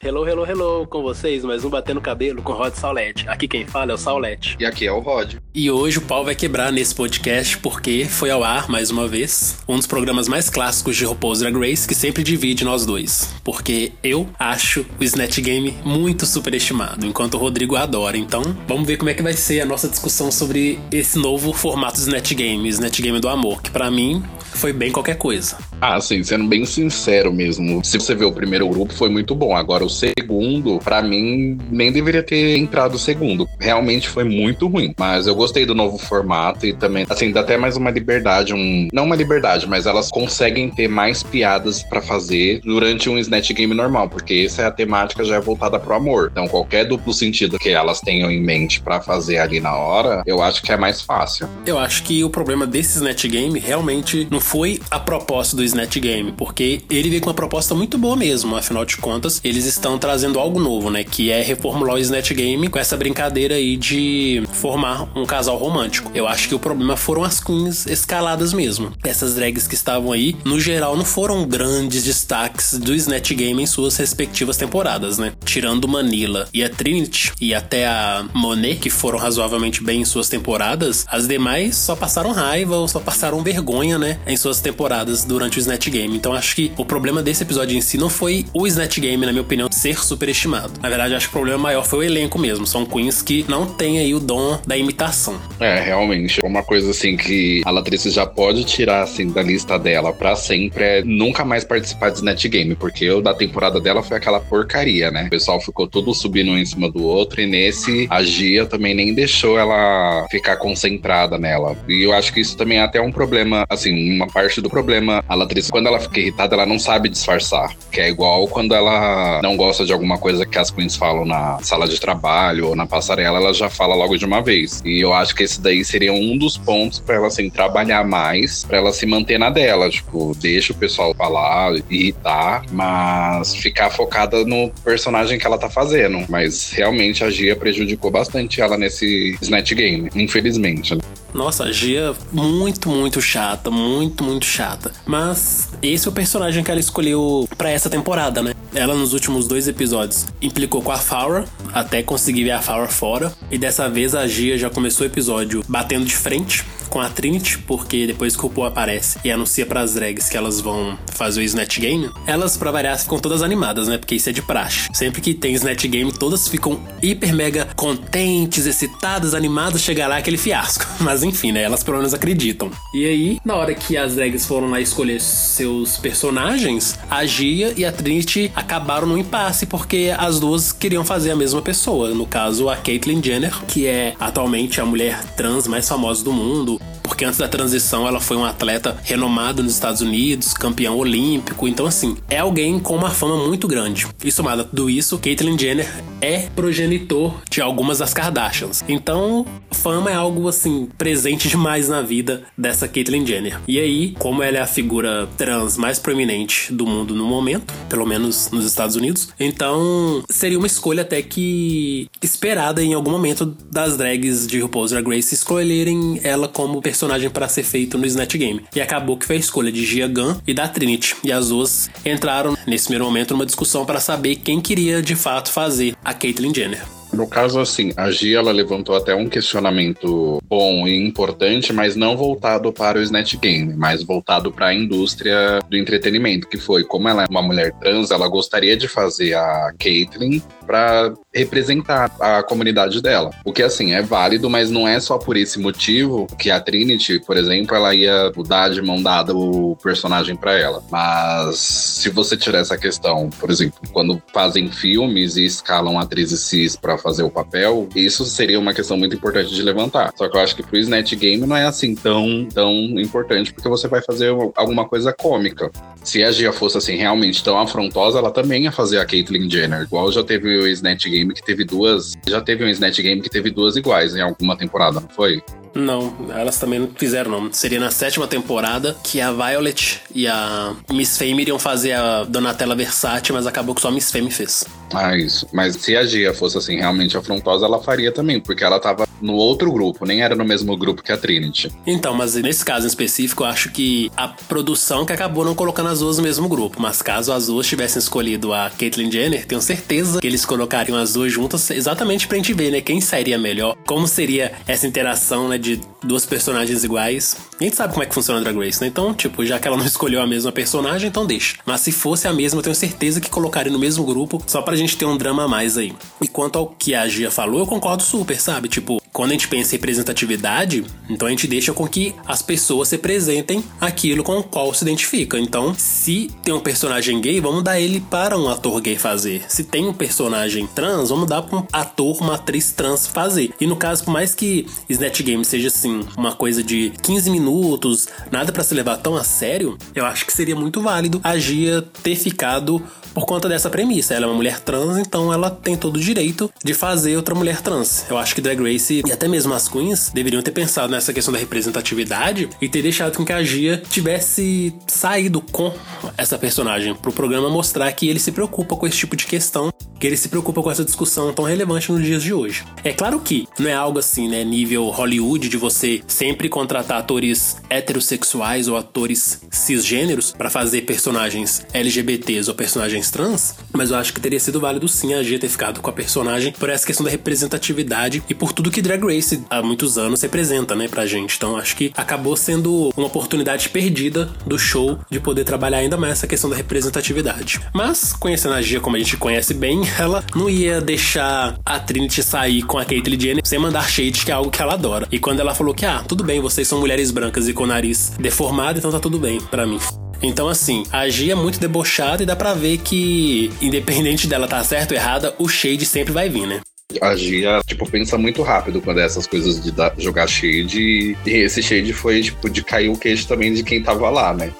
Hello, hello, hello, com vocês, mais um Batendo Cabelo com Rod Saulete. Aqui quem fala é o Saulete. E aqui é o Rod. E hoje o pau vai quebrar nesse podcast porque foi ao ar, mais uma vez, um dos programas mais clássicos de RuPaul's Drag Race que sempre divide nós dois. Porque eu acho o Snatch Game muito superestimado, enquanto o Rodrigo adora. Então, vamos ver como é que vai ser a nossa discussão sobre esse novo formato Snatch Game, Snatch Game do amor, que para mim foi bem qualquer coisa. Ah, sim, sendo bem sincero mesmo. Se você ver o primeiro grupo, foi muito bom. Agora, o segundo, para mim, nem deveria ter entrado o segundo. Realmente foi muito ruim. Mas eu gostei do novo formato e também, assim, dá até mais uma liberdade. Um... Não uma liberdade, mas elas conseguem ter mais piadas para fazer durante um Snatch Game normal, porque essa é a temática já é voltada pro amor. Então, qualquer duplo sentido que elas tenham em mente para fazer ali na hora, eu acho que é mais fácil. Eu acho que o problema desse Snatch Game realmente não foi a proposta do Snatch Game, porque ele veio com uma proposta muito boa mesmo, afinal de contas, eles estão trazendo algo novo, né, que é reformular o Snatch Game com essa brincadeira aí de formar um casal romântico. Eu acho que o problema foram as queens escaladas mesmo. Essas drags que estavam aí, no geral, não foram grandes destaques do Snatch Game em suas respectivas temporadas, né? Tirando Manila e a Trinity e até a Monet, que foram razoavelmente bem em suas temporadas, as demais só passaram raiva ou só passaram vergonha, né, em suas temporadas durante o Snatch Game. Então acho que o problema desse episódio em si não foi o Snatch Game, na minha opinião, ser superestimado. Na verdade, acho que o problema maior foi o elenco mesmo. São queens que não têm aí o dom da imitação. É, realmente. Uma coisa assim que a Latrice já pode tirar assim da lista dela para sempre é nunca mais participar de Snatch Game, porque o da temporada dela foi aquela porcaria, né? O pessoal ficou tudo subindo um em cima do outro e nesse a Gia também nem deixou ela ficar concentrada nela. E eu acho que isso também é até um problema, assim, uma parte do problema. A Latrice, quando ela fica irritada, ela não sabe disfarçar. Que é igual quando ela não gosta de alguma coisa que as queens falam na sala de trabalho ou na passarela, ela já fala logo de uma vez. E eu acho que esse daí seria um dos pontos para ela, assim, trabalhar mais, para ela se manter na dela. Tipo, deixa o pessoal falar, irritar, mas ficar focada no personagem que ela tá fazendo. Mas realmente a Gia prejudicou bastante ela nesse Snatch Game, infelizmente. Nossa, a Gia muito, muito chata, muito, muito chata. Mas esse é o personagem que ela escolheu para essa temporada, né? Ela nos últimos dois episódios implicou com a Farah, até conseguir ver a Farah fora. E dessa vez a Gia já começou o episódio batendo de frente com a Trinity, porque depois que o Poe aparece e anuncia para as drags que elas vão fazer o Snatch Game, elas, pra variar, ficam todas animadas, né? Porque isso é de praxe. Sempre que tem Snatch Game, todas ficam hiper mega contentes, excitadas, animadas, chegar lá aquele fiasco. Mas enfim, né? Elas pelo menos acreditam. E aí, na hora que as drags foram lá escolher seus personagens, a Gia e a Trinity acabaram no impasse, porque as duas queriam fazer a mesma pessoa. No caso, a Caitlyn Jenner, que é atualmente a mulher trans mais famosa do mundo, porque antes da transição ela foi um atleta renomado nos Estados Unidos, campeão olímpico, então assim, é alguém com uma fama muito grande. E somado a tudo isso, Caitlyn Jenner é progenitor de algumas das Kardashians. Então, fama é algo assim presente demais na vida dessa Caitlyn Jenner. E aí, como ela é a figura trans mais proeminente do mundo no momento, pelo menos nos Estados Unidos, então seria uma escolha até que esperada em algum momento das drags de RuPaul's Drag Race escolherem ela como personagem personagem para ser feito no Snatch Game. E acabou que foi a escolha de Gia Gunn e da Trinity. E as duas entraram nesse primeiro momento numa discussão para saber quem queria de fato fazer a Caitlyn Jenner. No caso, assim, a Gia ela levantou até um questionamento bom e importante, mas não voltado para o Snatch Game, mas voltado para a indústria do entretenimento, que foi como ela é uma mulher trans, ela gostaria de fazer a Caitlyn para representar a comunidade dela. O que, assim, é válido, mas não é só por esse motivo que a Trinity, por exemplo, ela ia dar de mão dada o personagem para ela. Mas se você tirar essa questão, por exemplo, quando fazem filmes e escalam atrizes cis para fazer o papel, isso seria uma questão muito importante de levantar. Só que eu acho que pro Snatch Game não é assim tão, tão importante, porque você vai fazer alguma coisa cômica. Se a Gia fosse assim realmente tão afrontosa, ela também ia fazer a Caitlyn Jenner. Igual já teve o Snatch Game que teve duas. Já teve um Snatch Game que teve duas iguais em alguma temporada, não foi? Não, elas também não fizeram, não. Seria na sétima temporada que a Violet e a Miss Fame iriam fazer a Donatella Versace, mas acabou que só a Miss Fame fez. Ah, isso. Mas se a Gia fosse assim realmente afrontosa, ela faria também, porque ela tava no outro grupo, nem era no mesmo grupo que a Trinity. Então, mas nesse caso em específico, eu acho que a produção que acabou não colocando as duas no mesmo grupo. Mas caso as duas tivessem escolhido a Caitlyn Jenner, tenho certeza que eles colocariam as duas juntas exatamente pra gente ver, né? Quem sairia melhor, como seria essa interação, né? De duas personagens iguais. a gente sabe como é que funciona a Drag Race, né? Então, tipo, já que ela não escolheu a mesma personagem, então deixa. Mas se fosse a mesma, eu tenho certeza que colocaria no mesmo grupo, só pra gente ter um drama a mais aí. E quanto ao que a Gia falou, eu concordo super, sabe? Tipo, quando a gente pensa em representatividade, então a gente deixa com que as pessoas representem aquilo com o qual se identifica. Então, se tem um personagem gay, vamos dar ele para um ator gay fazer. Se tem um personagem trans, vamos dar para um ator, uma atriz trans fazer. E no caso, por mais que Snatch Game seja assim, uma coisa de 15 minutos, nada para se levar tão a sério, eu acho que seria muito válido a Gia ter ficado por conta dessa premissa. Ela é uma mulher trans, então ela tem todo o direito de fazer outra mulher trans. Eu acho que Drag Race e até mesmo as queens deveriam ter pensado nessa questão da representatividade e ter deixado com que a Gia tivesse saído com essa personagem pro programa mostrar que ele se preocupa com esse tipo de questão, que ele se preocupa com essa discussão tão relevante nos dias de hoje. É claro que não é algo assim, né, nível Hollywood de você sempre contratar atores heterossexuais ou atores cisgêneros para fazer personagens LGBTs ou personagens trans, mas eu acho que teria sido válido sim a Gia ter ficado com a personagem por essa questão da representatividade e por tudo que Drag Race há muitos anos representa, né, pra gente. Então acho que acabou sendo uma oportunidade perdida do show de poder trabalhar ainda mais essa questão da representatividade. Mas, conhecendo a Gia como a gente conhece bem, ela não ia deixar a Trinity sair com a Caitlyn Jenner sem mandar shade, que é algo que ela adora. E quando ela falou que, ah, tudo bem, vocês são mulheres brancas e com o nariz deformado, então tá tudo bem para mim. Então, assim, a Gia é muito debochada e dá pra ver que, independente dela tá certa ou errada, o shade sempre vai vir, né? A Gia, tipo, pensa muito rápido quando é essas coisas de dar, jogar shade. E esse shade foi, tipo, de cair o queijo também de quem tava lá, né?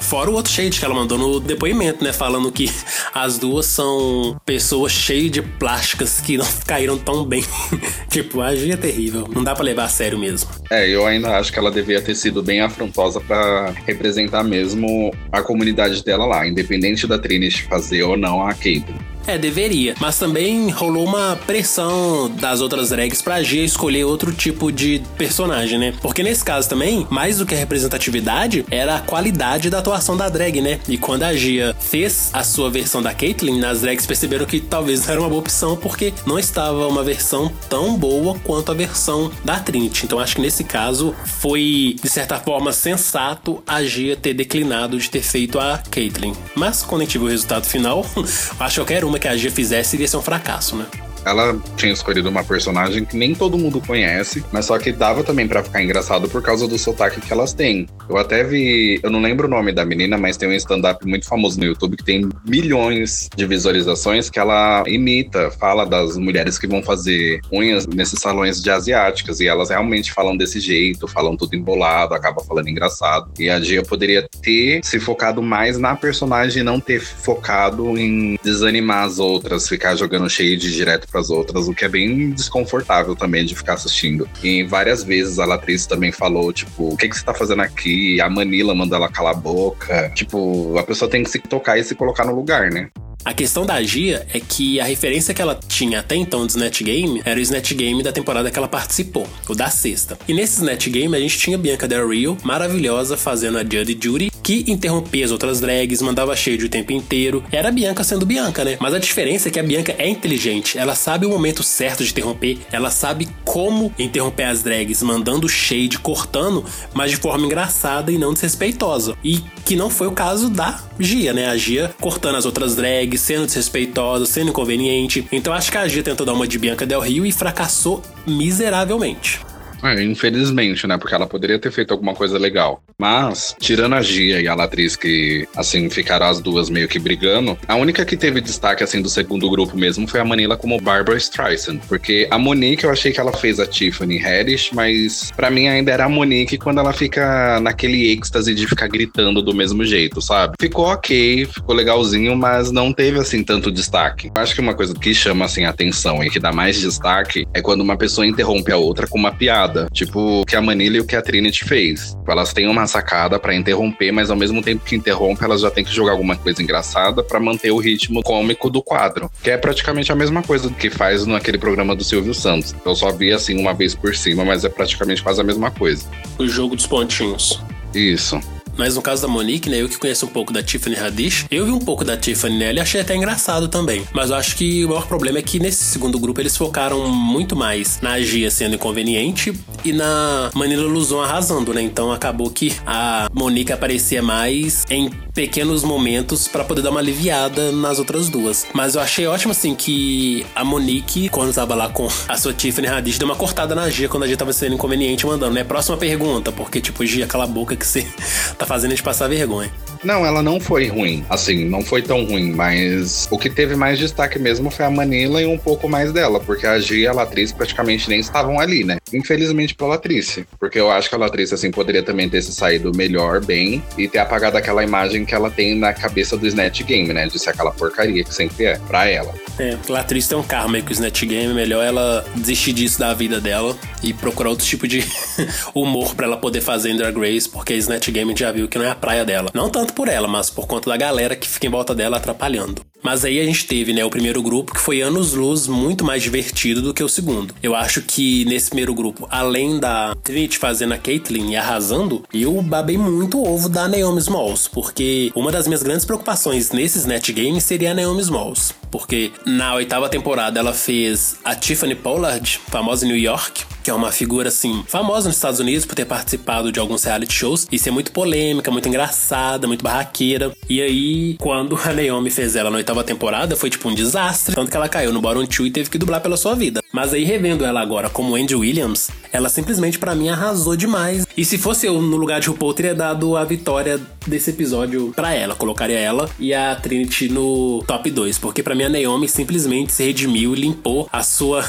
Fora o outro shade que ela mandou no depoimento, né? Falando que as duas são pessoas cheias de plásticas que não caíram tão bem. tipo, a Gia é terrível. Não dá para levar a sério mesmo. É, eu ainda acho que ela devia ter sido bem afrontosa para representar mesmo a comunidade dela lá, independente da Trinity fazer ou não a Caitlyn. É, deveria. Mas também rolou uma pressão das outras drags pra Gia escolher outro tipo de personagem, né? Porque nesse caso também, mais do que a representatividade, era a qualidade da atuação da drag, né? E quando a Gia fez a sua versão da Caitlyn, as drags perceberam que talvez não era uma boa opção, porque não estava uma versão tão boa quanto a versão da Trinity. Então acho que nesse caso foi, de certa forma, sensato a Gia ter declinado de ter feito a Caitlyn. Mas quando a gente viu o resultado final, acho que qualquer uma que a Gia fizesse iria ser um fracasso, né? Ela tinha escolhido uma personagem que nem todo mundo conhece, mas só que dava também para ficar engraçado por causa do sotaque que elas têm. Eu até vi, eu não lembro o nome da menina, mas tem um stand-up muito famoso no YouTube que tem milhões de visualizações que ela imita, fala das mulheres que vão fazer unhas nesses salões de asiáticas e elas realmente falam desse jeito, falam tudo embolado, acaba falando engraçado. E a Gia poderia ter se focado mais na personagem e não ter focado em desanimar as outras, ficar jogando shade direto para as outras, o que é bem desconfortável também de ficar assistindo. E várias vezes a atriz também falou, tipo, o que, que você tá fazendo aqui? A Manila mandou ela calar a boca. Tipo, a pessoa tem que se tocar e se colocar no lugar, né? A questão da Gia é que a referência que ela tinha até então do Snatch Game era o Snatch Game da temporada que ela participou, o da sexta. E nesse Snatch Game a gente tinha Bianca Del Rio, maravilhosa, fazendo a Judy Judy, que interrompia as outras drags, mandava shade o tempo inteiro. Era a Bianca sendo Bianca, né? Mas a diferença é que a Bianca é inteligente, ela sabe o momento certo de interromper, ela sabe como interromper as drags, mandando shade, cortando, mas de forma engraçada e não desrespeitosa. E que não foi o caso da Gia, né? A Gia cortando as outras drags, sendo desrespeitosa, sendo inconveniente. Então acho que a Gia tentou dar uma de Bianca Del Rio e fracassou miseravelmente. É, infelizmente, né? Porque ela poderia ter feito alguma coisa legal. Mas, tirando a Gia e a Latriz, que, assim, ficaram as duas meio que brigando, a única que teve destaque, assim, do segundo grupo mesmo foi a Manila como Barbara Streisand. Porque a Monique, eu achei que ela fez a Tiffany Haddish, mas para mim ainda era a Monique quando ela fica naquele êxtase de ficar gritando do mesmo jeito, sabe? Ficou ok, ficou legalzinho, mas não teve, assim, tanto destaque. Eu acho que uma coisa que chama, assim, atenção e que dá mais destaque é quando uma pessoa interrompe a outra com uma piada. Tipo, o que a Manila e o que a Trinity fez. Elas têm uma sacada para interromper, mas ao mesmo tempo que interrompe, elas já tem que jogar alguma coisa engraçada para manter o ritmo cômico do quadro. Que é praticamente a mesma coisa que faz naquele programa do Silvio Santos. Eu só vi assim uma vez por cima, mas é praticamente quase a mesma coisa. O jogo dos pontinhos. Isso. Mas no caso da Monique, né, eu que conheço um pouco da Tiffany Haddish, eu vi um pouco da Tiffany nela e achei até engraçado também. Mas eu acho que o maior problema é que nesse segundo grupo eles focaram muito mais na Gia sendo inconveniente e na Manila Luzon arrasando, né? Então acabou que a Monique aparecia mais em pequenos momentos para poder dar uma aliviada nas outras duas. Mas eu achei ótimo assim que a Monique, quando tava lá com a sua Tiffany Haddish, deu uma cortada na Gia quando a Gia tava sendo inconveniente mandando, né? Próxima pergunta, porque tipo, Gia, cala a boca que você tá fazendo gente passar vergonha. Não, ela não foi ruim. Assim, não foi tão ruim, mas o que teve mais destaque mesmo foi a Manila e um pouco mais dela, porque a Gia e a Latrice praticamente nem estavam ali, né? Infelizmente pra Latrice, porque eu acho que a Latrice, assim, poderia também ter se saído melhor, bem, e ter apagado aquela imagem que ela tem na cabeça do Snatch Game, né? De ser aquela porcaria que sempre é, pra ela. É, a Latrice tem um karma com o Snatch Game, melhor ela desistir disso da vida dela e procurar outro tipo de humor para ela poder fazer em Drag Race, porque Snatch Game já viu que não é a praia dela. Não tanto por ela, mas por conta da galera que fica em volta dela atrapalhando. Mas aí a gente teve, né, o primeiro grupo que foi anos luz muito mais divertido do que o segundo. Eu acho que nesse primeiro grupo, além da Trinity fazendo a Caitlyn e arrasando, eu babei muito o ovo da Naomi Smalls, porque uma das minhas grandes preocupações nesses net games seria a Naomi Smalls, porque na oitava temporada ela fez a Tiffany Pollard, famosa em New York, que é uma figura assim famosa nos Estados Unidos por ter participado de alguns reality shows e ser muito polêmica, muito engraçada, muito barraqueira. E aí, quando a Naomi fez ela na oitava temporada, foi tipo um desastre, tanto que ela caiu no Bottom 2 e teve que dublar pela sua vida. Mas aí revendo ela agora como Andy Williams, ela simplesmente para mim arrasou demais. E se fosse eu no lugar de RuPaul, teria dado a vitória desse episódio para ela, colocaria ela e a Trinity no top 2, porque para mim a Naomi simplesmente se redimiu e limpou a sua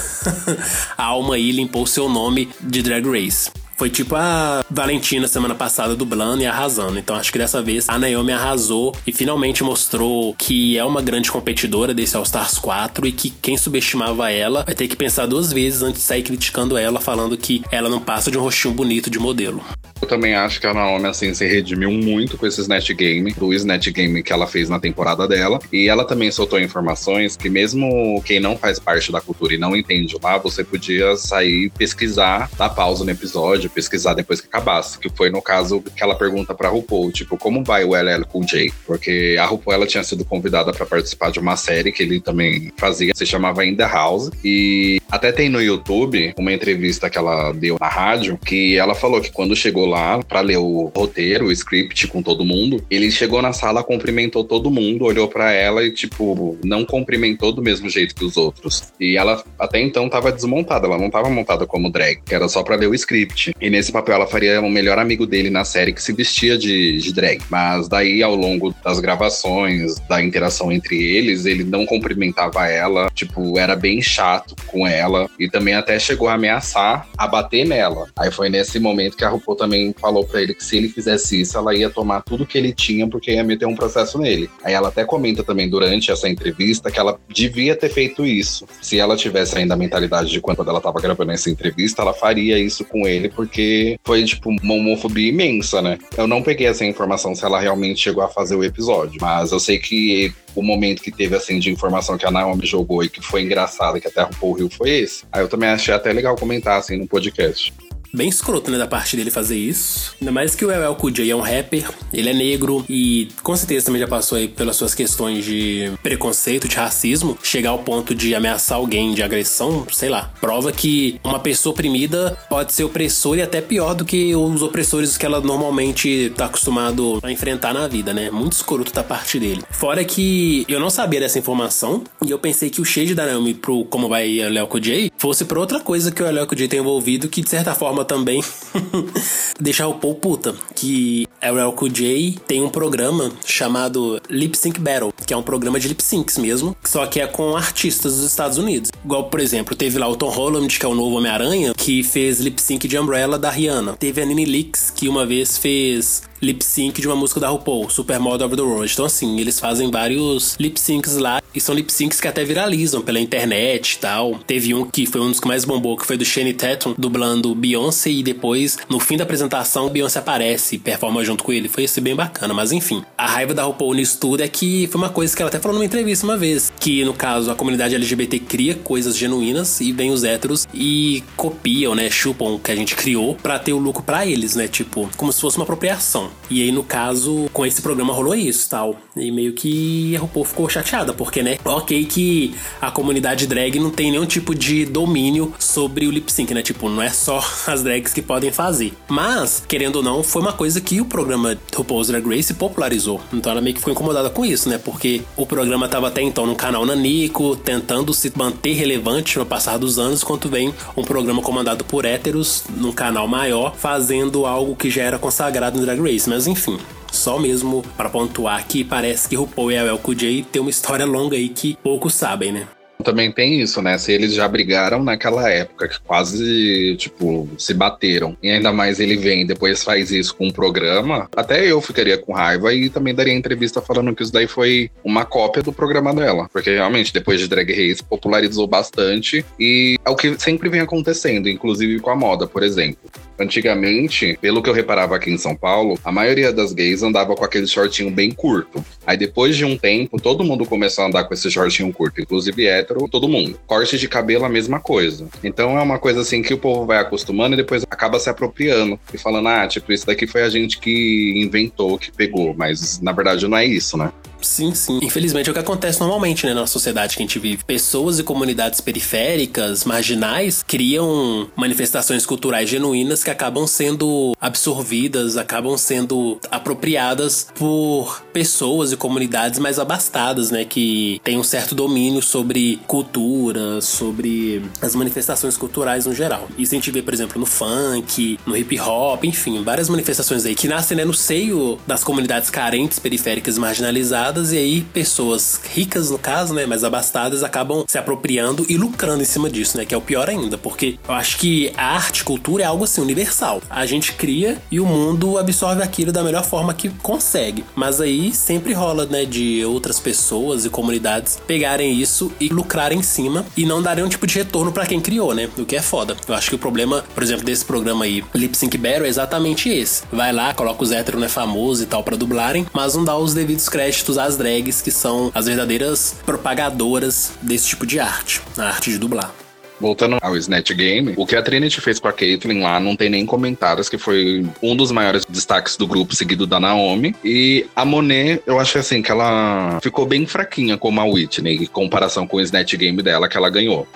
alma aí, limpou o seu nome de Drag Race. Foi tipo a Valentina semana passada dublando e arrasando. Então acho que dessa vez a Naomi arrasou e finalmente mostrou que é uma grande competidora desse All Stars 4 e que quem subestimava ela vai ter que pensar duas vezes antes de sair criticando ela, falando que ela não passa de um rostinho bonito de modelo. Eu também acho que a Naomi, assim, se redimiu muito com esse Snatch Game, do Snatch Game que ela fez na temporada dela. E ela também soltou informações que mesmo quem não faz parte da cultura e não entende lá, você podia sair pesquisar, dar pausa no episódio, pesquisar depois que acabasse. Que foi no caso que ela pergunta pra RuPaul, tipo, como vai o LL o Jay? Porque a RuPaul, ela tinha sido convidada para participar de uma série que ele também fazia, se chamava In The House. E até tem no YouTube uma entrevista que ela deu na rádio, que ela falou que quando chegou lá para ler o roteiro, o script com todo mundo, ele chegou na sala, cumprimentou todo mundo, olhou para ela e, tipo, não cumprimentou do mesmo jeito que os outros. E ela até então tava desmontada, ela não tava montada como drag, que era só para ler o script. E nesse papel ela faria o melhor amigo dele na série que se vestia de, de drag. Mas daí, ao longo das gravações, da interação entre eles, ele não cumprimentava ela, tipo, era bem chato com ela e também até chegou a ameaçar a bater nela. Aí foi nesse momento que a RuPaul também falou para ele que se ele fizesse isso, ela ia tomar tudo que ele tinha porque ia meter um processo nele. Aí ela até comenta também durante essa entrevista que ela devia ter feito isso. Se ela tivesse ainda a mentalidade de quando ela tava gravando essa entrevista, ela faria isso com ele porque foi tipo uma homofobia imensa, né? Eu não peguei essa informação se ela realmente chegou a fazer o episódio, mas eu sei que o momento que teve assim de informação que a Naomi jogou e que foi engraçado, que até a RuPaul Rio foi esse. Aí eu também achei até legal comentar assim no podcast bem escroto, né, da parte dele fazer isso. Ainda mais que o LL J é um rapper, ele é negro e com certeza também já passou aí pelas suas questões de preconceito, de racismo, chegar ao ponto de ameaçar alguém de agressão, sei lá, prova que uma pessoa oprimida pode ser opressor e até pior do que os opressores que ela normalmente tá acostumado a enfrentar na vida, né? Muito escroto da parte dele. Fora que eu não sabia dessa informação e eu pensei que o shade da Naomi pro como vai Léo J fosse pra outra coisa que o Léo J tem envolvido que de certa forma também deixar o Paul puta, que LL Cool J tem um programa chamado Lip Sync Battle, que é um programa de lip syncs mesmo, só que é com artistas dos Estados Unidos. Igual, por exemplo, teve lá o Tom Holland, que é o novo Homem-Aranha, que fez lip sync de Umbrella da Rihanna. Teve a Nini Leaks, que uma vez fez lip sync de uma música da RuPaul, Supermodel of the World. Então, assim, eles fazem vários lip syncs lá e são lip syncs que até viralizam pela internet e tal. Teve um que foi um dos que mais bombou, que foi do Shane Tatum dublando Beyoncé e depois, no fim da apresentação, Beyoncé aparece e performa junto com ele. Foi esse bem bacana, mas enfim. A raiva da RuPaul nisso tudo é que foi uma coisa que ela até falou numa entrevista uma vez, que no caso a comunidade LGBT cria coisas genuínas e vem os héteros e copiam, né, chupam o que a gente criou para ter o lucro para eles, né, tipo, como se fosse uma apropriação. E aí no caso, com esse programa rolou isso, tal. E meio que a RuPaul ficou chateada, porque, né, OK que a comunidade drag não tem nenhum tipo de domínio sobre o lip sync, né? Tipo, não é só as drags que podem fazer. Mas, querendo ou não, foi uma coisa que o programa RuPaul's Drag Race popularizou. Então ela meio que ficou incomodada com isso, né? Porque o programa tava até então no canal Nanico, tentando se manter relevante no passar dos anos, enquanto vem um programa comandado por héteros num canal maior, fazendo algo que já era consagrado no Drag Race. Mas enfim, só mesmo para pontuar que parece que RuPaul e a El J tem uma história longa aí que poucos sabem, né? Também tem isso, né? Se eles já brigaram naquela época, que quase, tipo, se bateram, e ainda mais ele vem depois faz isso com um programa, até eu ficaria com raiva e também daria entrevista falando que isso daí foi uma cópia do programa dela. Porque realmente, depois de Drag Race, popularizou bastante e é o que sempre vem acontecendo, inclusive com a moda, por exemplo. Antigamente, pelo que eu reparava aqui em São Paulo, a maioria das gays andava com aquele shortinho bem curto. Aí depois de um tempo, todo mundo começou a andar com esse shortinho curto, inclusive hétero, todo mundo. Corte de cabelo, a mesma coisa. Então é uma coisa assim que o povo vai acostumando e depois acaba se apropriando e falando, ah, tipo, isso daqui foi a gente que inventou, que pegou. Mas na verdade não é isso, né? Sim, sim. Infelizmente é o que acontece normalmente, né, na sociedade que a gente vive. Pessoas e comunidades periféricas, marginais, criam manifestações culturais genuínas que acabam sendo absorvidas, acabam sendo apropriadas por pessoas e comunidades mais abastadas, né, que têm um certo domínio sobre cultura, sobre as manifestações culturais no geral. Isso a gente vê, por exemplo, no funk, no hip hop, enfim, várias manifestações aí que nascem né, no seio das comunidades carentes, periféricas marginalizadas abastadas, e aí pessoas ricas, no caso, né, mais abastadas, acabam se apropriando e lucrando em cima disso, né, que é o pior ainda, porque eu acho que a arte, cultura é algo assim universal. A gente cria e o mundo absorve aquilo da melhor forma que consegue. Mas aí sempre rola, né, de outras pessoas e comunidades pegarem isso e lucrarem em cima e não darem um tipo de retorno para quem criou, né? O que é foda. Eu acho que o problema, por exemplo, desse programa aí, Lip Sync Battle, é exatamente esse. Vai lá, coloca os héteros, né, famosos e tal para dublarem, mas não dá os devidos créditos as drags que são as verdadeiras propagadoras desse tipo de arte, a arte de dublar. Voltando ao Snatch Game, o que a Trinity fez com a Caitlyn lá não tem nem comentários, que foi um dos maiores destaques do grupo, seguido da Naomi. E a Monet, eu achei assim que ela ficou bem fraquinha como a Whitney, em comparação com o Snatch Game dela que ela ganhou.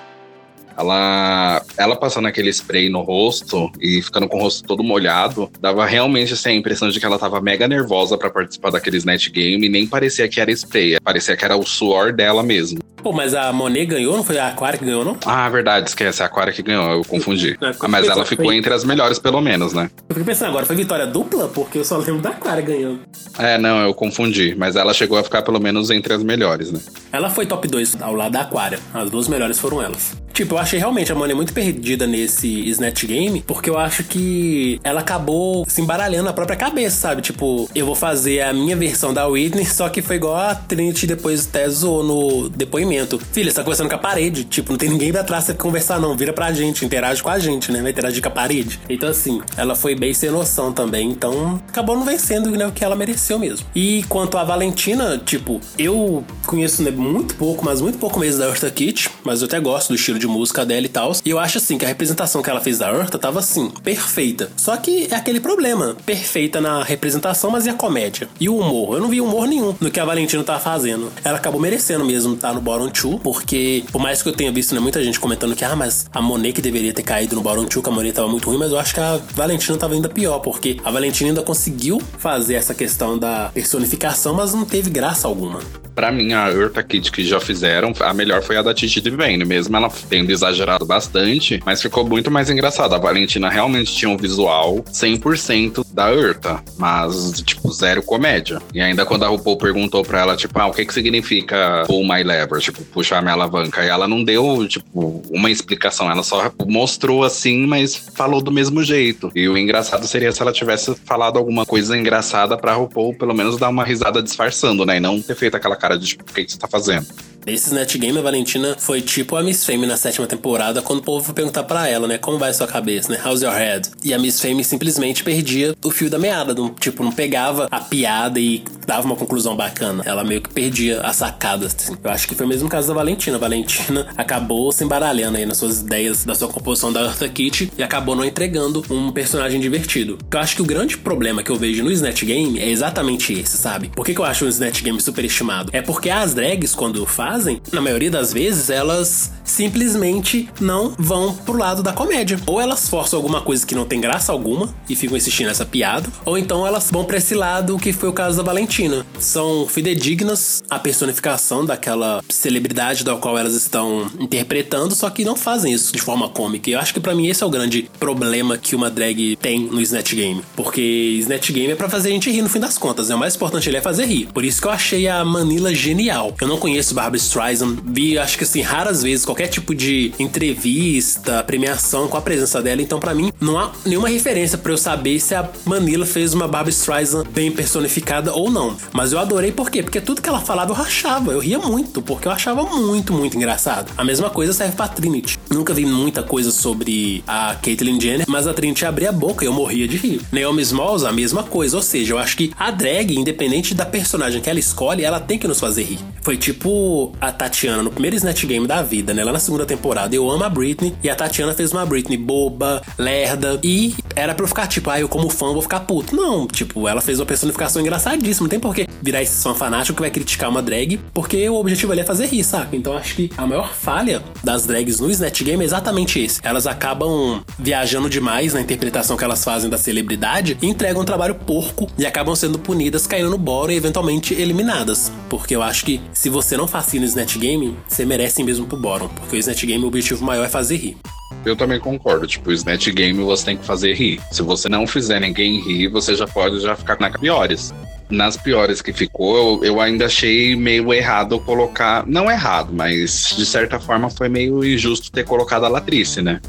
Ela, ela passando aquele spray no rosto e ficando com o rosto todo molhado, dava realmente assim, a impressão de que ela tava mega nervosa para participar daquele Snatch Game e nem parecia que era spray, parecia que era o suor dela mesmo. Pô, mas a Monet ganhou, não foi a Aquária que ganhou, não? Ah, verdade, esquece, a Aquária que ganhou, eu confundi. É, ah, mas ela ficou foi... entre as melhores, pelo menos, né? Eu fiquei pensando agora, foi vitória dupla? Porque eu só lembro da Aquária ganhando. É, não, eu confundi, mas ela chegou a ficar pelo menos entre as melhores, né? Ela foi top 2 ao lado da Aquária, as duas melhores foram elas. Tipo, eu achei realmente a Monet muito perdida nesse Snatch Game, porque eu acho que ela acabou se embaralhando na própria cabeça, sabe? Tipo, eu vou fazer a minha versão da Whitney, só que foi igual a Trinity depois até zoou no depoimento. Filha, você tá conversando com a parede. Tipo, não tem ninguém pra trás pra conversar, não. Vira pra gente, interage com a gente, né? Vai interagir com a parede. Então, assim, ela foi bem sem noção também. Então, acabou não vencendo né, o que ela mereceu mesmo. E quanto a Valentina, tipo, eu conheço né, muito pouco, mas muito pouco mesmo da Eartha Kitt, mas eu até gosto do estilo de música dela e tal. E eu acho assim que a representação que ela fez da Eartha tava assim, perfeita. Só que é aquele problema. Perfeita na representação, mas e a comédia? E o humor? Eu não vi humor nenhum no que a Valentina tá fazendo. Ela acabou merecendo mesmo estar tá no Bottom 2, porque por mais que eu tenha visto né, muita gente comentando que, ah, mas a Monet que deveria ter caído no Bottom 2, que a Monet tava muito ruim, mas eu acho que a Valentina tava ainda pior, porque a Valentina ainda conseguiu fazer essa questão da personificação, mas não teve graça alguma. Pra mim, a Eartha Kid que já fizeram, a melhor foi a da Titi Divine, mesmo ela tendo exagerado bastante, mas ficou muito mais engraçada. A Valentina realmente tinha um visual 100% da Eartha, mas, tipo, zero comédia. E ainda quando a RuPaul perguntou pra ela, tipo, ah, o que que significa pull my lever? Tipo, puxar minha alavanca. E ela não deu, tipo, uma explicação, ela só mostrou assim, mas falou do mesmo jeito. E o engraçado seria se ela tivesse falado alguma coisa engraçada pra RuPaul, pelo menos dar uma risada disfarçando, né? E não ter feito aquela cara de, tipo, o que, que você tá fazendo? Nesses Netgame, a Valentina foi tipo a Miss Fame na sétima temporada, quando o povo foi perguntar para ela, né, como vai sua cabeça, né, how's your head? E a Miss Fame simplesmente perdia o fio da meada, não, tipo, não pegava a piada e dava uma conclusão bacana. Ela meio que perdia a sacada, assim. Eu acho que foi o mesmo caso da Valentina. A Valentina acabou se embaralhando aí nas suas ideias da sua composição da Eartha Kitt e acabou não entregando um personagem divertido. Eu acho que o grande problema que eu vejo no Snatch Game é exatamente esse, sabe? Por que, que eu acho o Snatch Game superestimado? É porque as drags, quando fazem, fazem, na maioria das vezes, elas simplesmente não vão pro lado da comédia. Ou elas forçam alguma coisa que não tem graça alguma e ficam insistindo nessa piada, ou então elas vão pra esse lado, que foi o caso da Valentina. São fidedignas à personificação daquela celebridade da qual elas estão interpretando, só que não fazem isso de forma cômica. E eu acho que para mim esse é o grande problema que uma drag tem no Snatch Game. Porque Snatch Game é pra fazer a gente rir no fim das contas, né? O mais importante ele é fazer rir. Por isso que eu achei a Manila genial. Eu não conheço Barbara Streisand. Vi, acho que assim, raras vezes qualquer tipo de entrevista, premiação com a presença dela. Então, para mim, não há nenhuma referência para eu saber se a Manila fez uma Barbara Streisand bem personificada ou não. Mas eu adorei por quê? Porque tudo que ela falava eu rachava. Eu ria muito, porque eu achava muito, muito engraçado. A mesma coisa serve pra Trinity. Nunca vi muita coisa sobre a Caitlyn Jenner, mas a Trinity abria a boca e eu morria de rir. Naomi Smalls, a mesma coisa. Ou seja, eu acho que a drag, independente da personagem que ela escolhe, ela tem que nos fazer rir. Foi tipo a Tatiana no primeiro Snatch Game da vida, né? Lá na segunda temporada. Eu amo a Britney e a Tatiana fez uma Britney boba, lerda e era pra eu ficar tipo, ah, eu como fã vou ficar puto. Não, tipo, ela fez uma personificação engraçadíssima. Não tem por que virar esse fã fanático que vai criticar uma drag, porque o objetivo ali é fazer rir, saca? Então acho que a maior falha das drags no Snatch Game é exatamente esse. Elas acabam viajando demais na interpretação que elas fazem da celebridade e entregam um trabalho porco e acabam sendo punidas, caindo no boro e eventualmente eliminadas. Porque eu acho que se você não fascina o Snatch Game, você merece mesmo pro bottom. Porque o Snatch Game, o objetivo maior é fazer rir. Eu também concordo. Tipo, o Snatch Game você tem que fazer rir. Se você não fizer ninguém rir, você já pode já ficar na piores. Nas piores que ficou, eu, eu ainda achei meio errado colocar. Não errado, mas de certa forma foi meio injusto ter colocado a Latrice, né?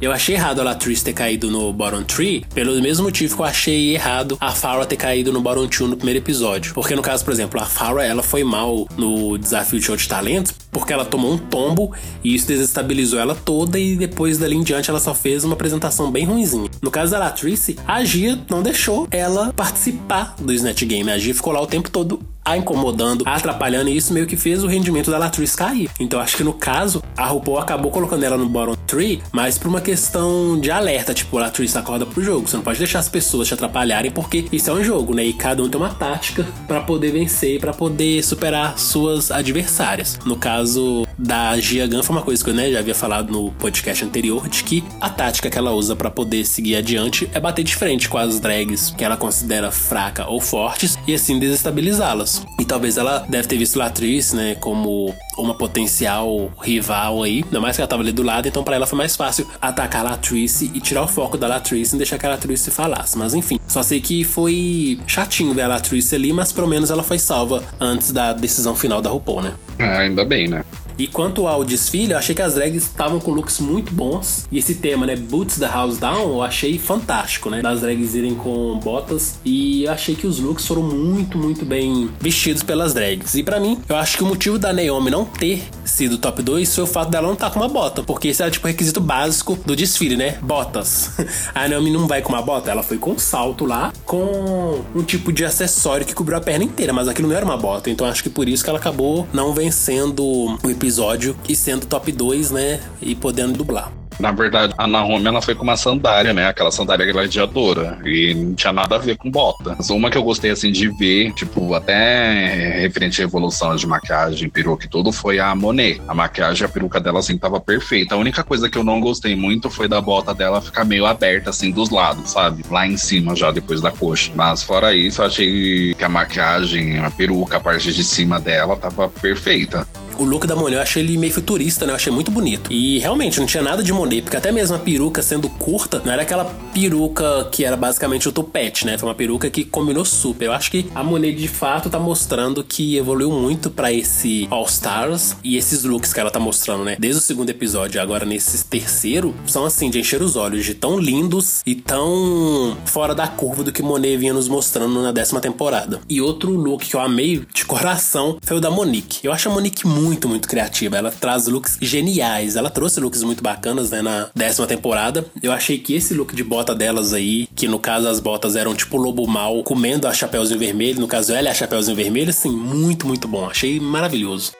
Eu achei errado a Latrice ter caído no bottom 3, pelo mesmo motivo que eu achei errado a Farrah ter caído no bottom 2 no primeiro episódio. Porque no caso, por exemplo, a Farrah, ela foi mal no desafio de show de talentos porque ela tomou um tombo e isso desestabilizou ela toda e depois dali em diante ela só fez uma apresentação bem ruimzinha. No caso da Latrice, a Gia não deixou ela participar do Snatch Game. A Gia ficou lá o tempo todo a incomodando, atrapalhando, e isso meio que fez o rendimento da Latrice cair. Então acho que no caso, a RuPaul acabou colocando ela no bottom 3, mas por uma questão de alerta, tipo, a Latrice acorda pro jogo. Você não pode deixar as pessoas te atrapalharem, porque isso é um jogo, né? E cada um tem uma tática para poder vencer, para poder superar suas adversárias. No caso da Gia foi uma coisa que eu né, já havia falado no podcast anterior, de que a tática que ela usa para poder seguir adiante é bater de frente com as drags que ela considera fraca ou fortes e assim desestabilizá-las. E talvez ela deve ter visto Latrice, né, como uma potencial rival aí. Ainda mais que ela tava ali do lado, então para ela foi mais fácil atacar a Latrice e tirar o foco da Latrice e deixar que a Latrice falasse. Mas enfim, só sei que foi chatinho ver a Latrice ali, mas pelo menos ela foi salva antes da decisão final da RuPaul, né? Ah, ainda bem, né? E quanto ao desfile, eu achei que as drags estavam com looks muito bons. E esse tema, né, Boots the House Down, eu achei fantástico, né? Das drags irem com botas. E eu achei que os looks foram muito, muito bem vestidos pelas drags. E para mim, eu acho que o motivo da Naomi não ter sido top 2 foi o fato dela não estar tá com uma bota. Porque esse era tipo o requisito básico do desfile, né? Botas. A Naomi não vai com uma bota, ela foi com um salto lá, com um tipo de acessório que cobriu a perna inteira, mas aquilo não era uma bota. Então acho que por isso que ela acabou não vencendo o episódio episódio e sendo top 2, né? E podendo dublar. Na verdade, a Naomi ela foi com uma sandália, né? Aquela sandália gladiadora. E não tinha nada a ver com bota. Mas uma que eu gostei assim de ver, tipo, até referente à evolução de maquiagem, peruca e tudo, foi a Monet. A maquiagem, a peruca dela assim tava perfeita. A única coisa que eu não gostei muito foi da bota dela ficar meio aberta assim dos lados, sabe? Lá em cima já depois da coxa. Mas fora isso, eu achei que a maquiagem, a peruca, a parte de cima dela tava perfeita o look da Monet eu achei ele meio futurista, né? Eu achei muito bonito. E realmente não tinha nada de Monet, porque até mesmo a peruca sendo curta, não era aquela peruca que era basicamente o tupete, né? Foi uma peruca que combinou super. Eu acho que a Monet de fato tá mostrando que evoluiu muito para esse All Stars e esses looks que ela tá mostrando, né? Desde o segundo episódio agora nesse terceiro, são assim, de encher os olhos, de tão lindos e tão fora da curva do que Monet vinha nos mostrando na décima temporada. E outro look que eu amei de coração foi o da Monique. Eu acho a Monique muito muito, muito criativa. Ela traz looks geniais. Ela trouxe looks muito bacanas, né, na décima temporada. Eu achei que esse look de bota delas aí, que no caso as botas eram tipo lobo mal comendo a Chapeuzinho Vermelho, no caso ela é a Chapeuzinho Vermelho, assim, muito, muito bom. Achei maravilhoso